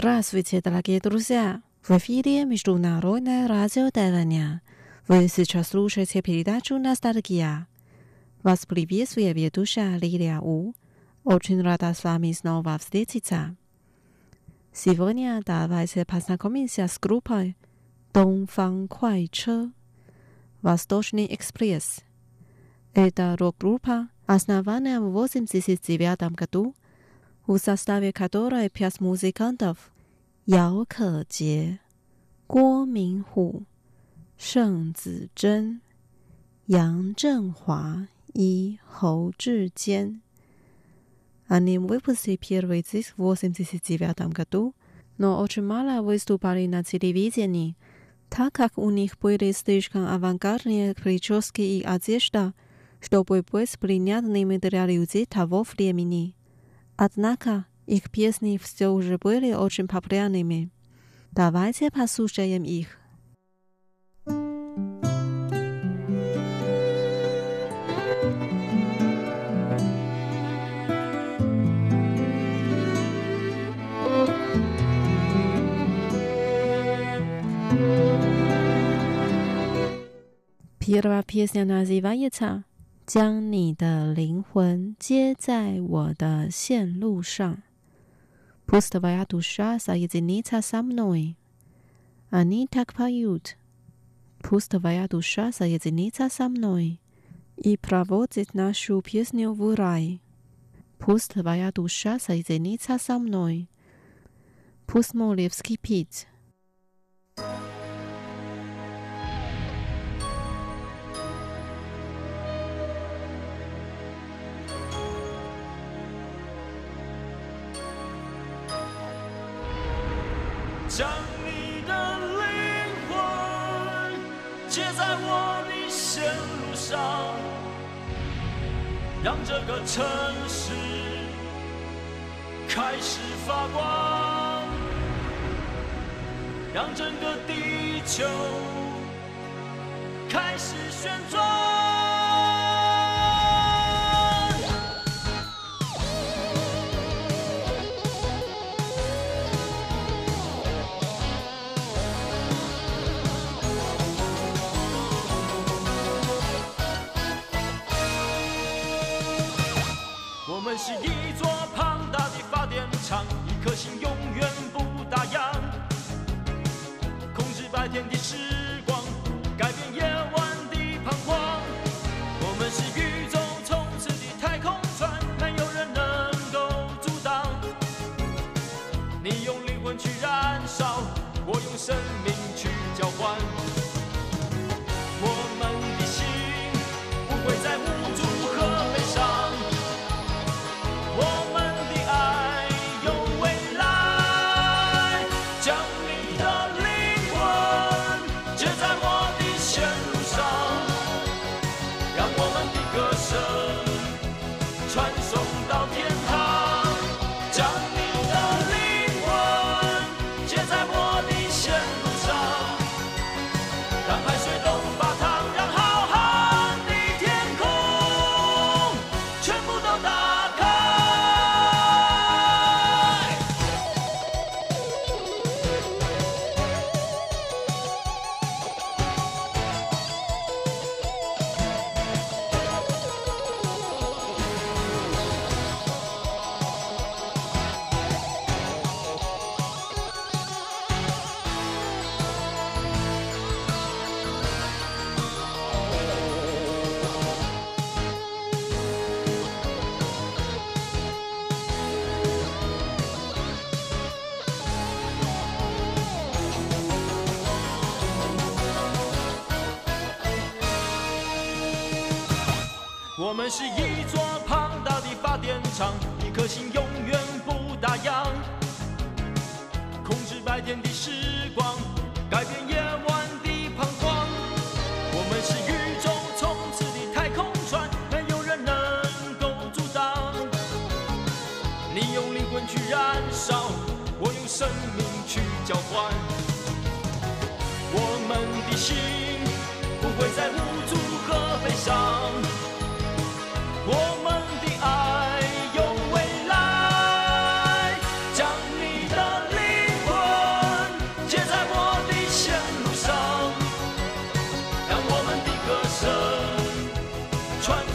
Здравствуйте, дорогие друзья! В эфире Международное радио Тайваня. Вы сейчас слушаете передачу «Ностальгия». Вас приветствует ведущая Лилия У. Очень рада с вами снова встретиться. Сегодня давайте познакомимся с группой «Дongfang Kuai Восточный экспресс. Это рок-группа, основанная в 1989 году в составе которой пять музыкантов Яо Кэджie, Guo Minhu, Шэн Цзэн, Ян Чжэнхуа и Хоу Чжиjian. Они выпустили первый диск в 1989 году, но очень мало выступали на телевидении, так как у них были слишком авангардные прически и одежда, чтобы быть принятными для людей того времени. Однако их песни все же были очень популярными. Давайте послушаем их. Первая песня называется 将你的灵魂接在我的线路上。Pustowa dusza zajednica sa mną. Ani tak poют. Pustowa dusza zajednica sa mną. I prowadzić naszą pieśnię w raj. Pustowa dusza zajednica sa mną. Pusmolewski pit. 城市开始发光，让整个地球开始旋转。是一我们是一座庞大的发电厂，一颗心永远不打烊，控制白天的时穿。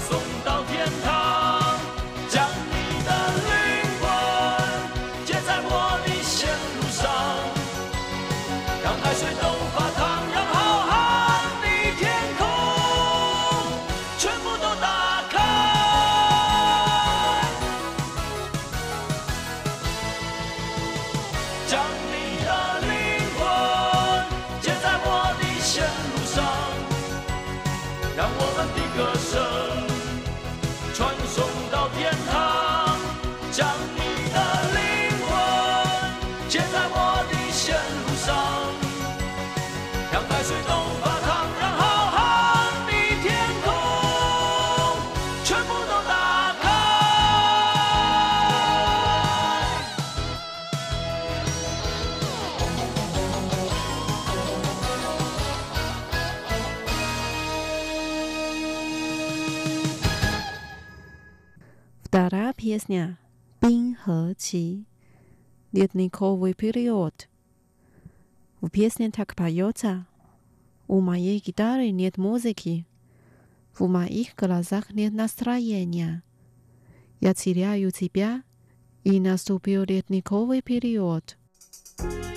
Вторая песня - Бин Хэ Чи, Дед Никого в Ипериод. В песнях так поётся. У моей гитары нет музыки. В моих глазах нет настроения. Я теряю тебя, и наступил ледниковый период. thank you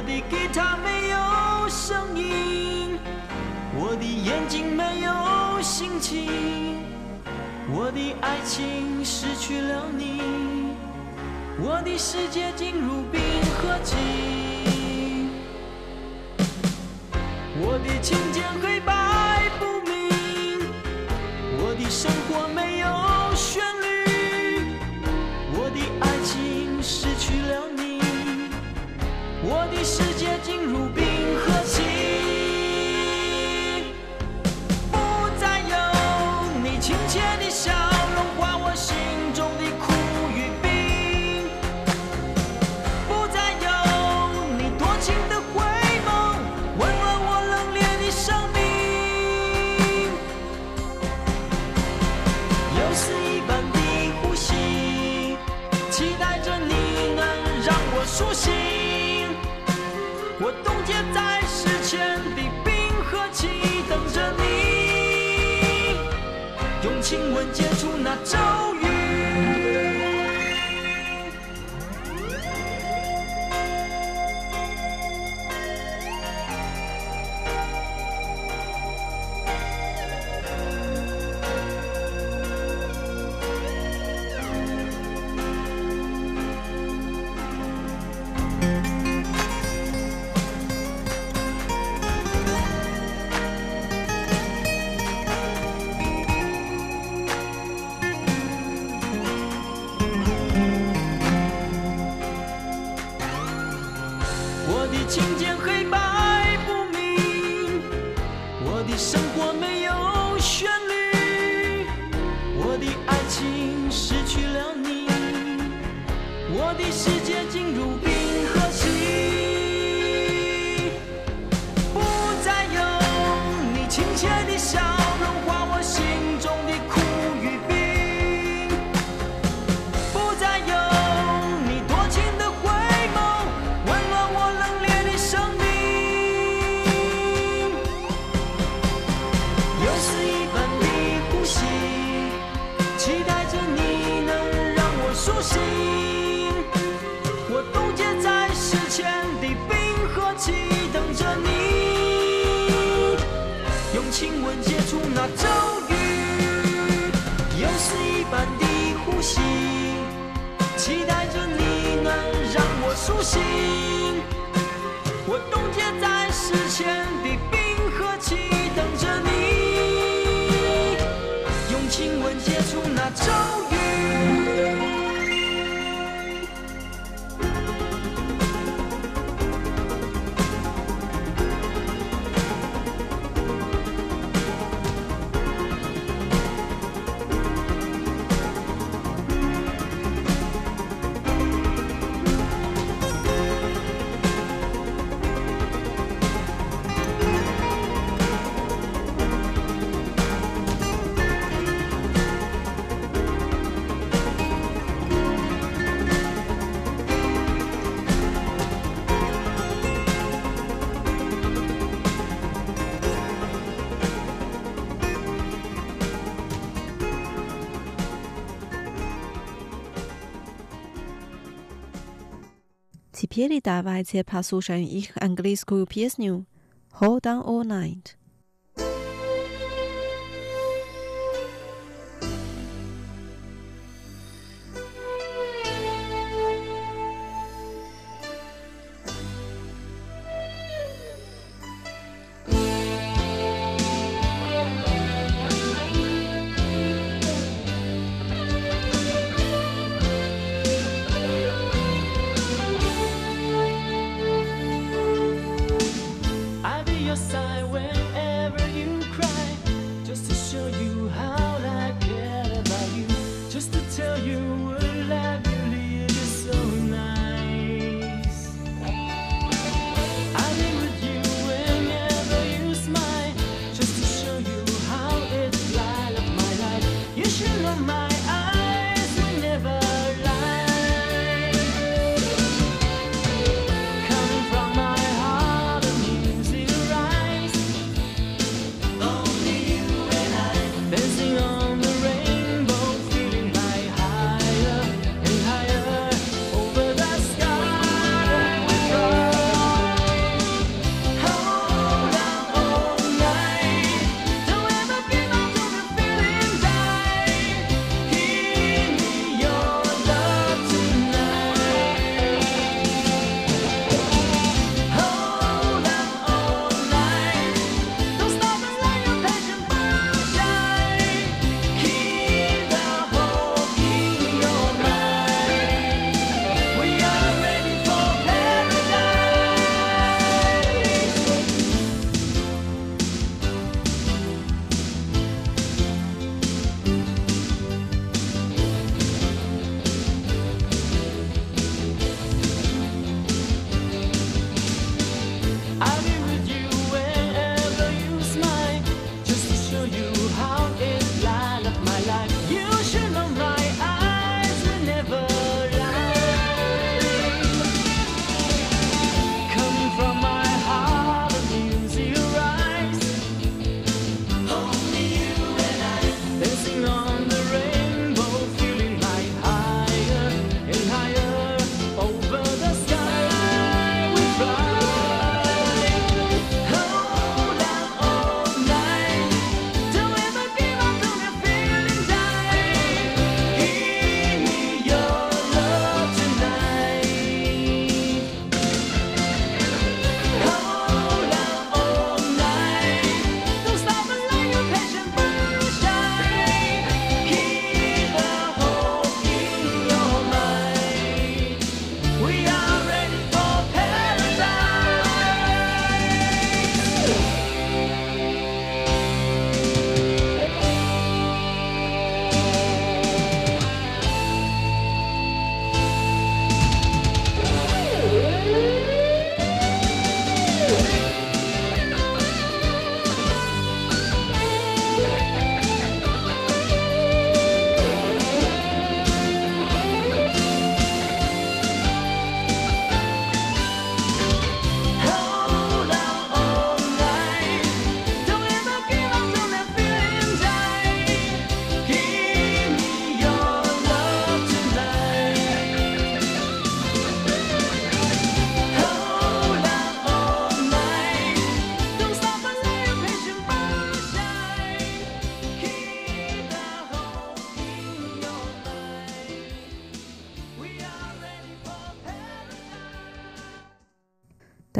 我的吉他没有声音，我的眼睛没有心情，我的爱情失去了你，我的世界进入冰河期。我的情节。如冰我的世界进入。冻结在时间的冰河期等着你。用亲吻解除那咒语 Kiedy dawajcie posłuchać ich angielską pieśnię Hold on all night.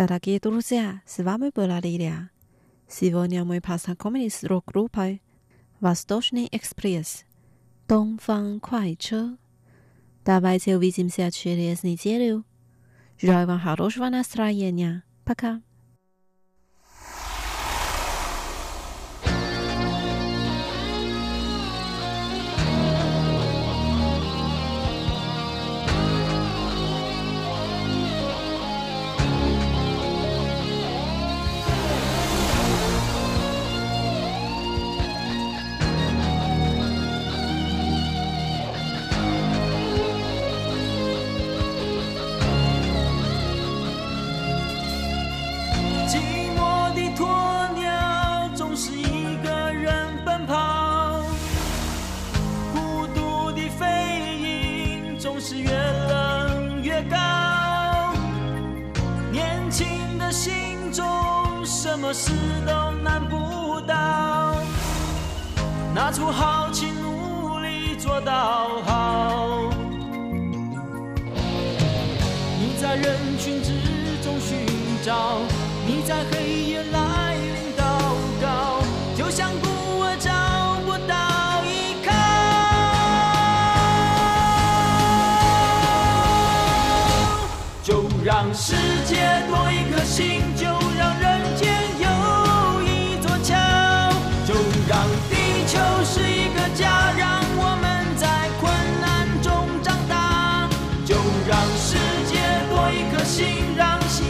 Дорогие друзья, с вами была Лилия. Сегодня мы познакомились с рок-группой «Восточный экспресс» «Донфан Квайче». Давайте увидимся через неделю. Желаю вам хорошего настроения. Пока. 什么事都难不倒，拿出豪情努力做到好。你在人群之中寻找，你在黑夜来。心让心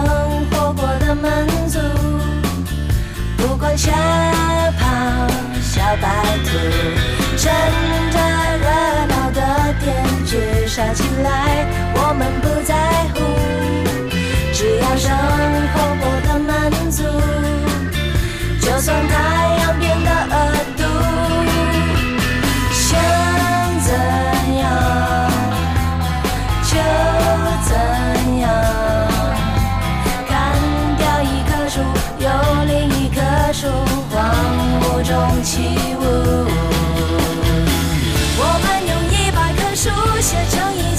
生活过得满足，不管下跑小白兔，趁着热闹的天去杀起来，我们不在乎，只要生活过得满足，就算太阳变得恶毒。写成一。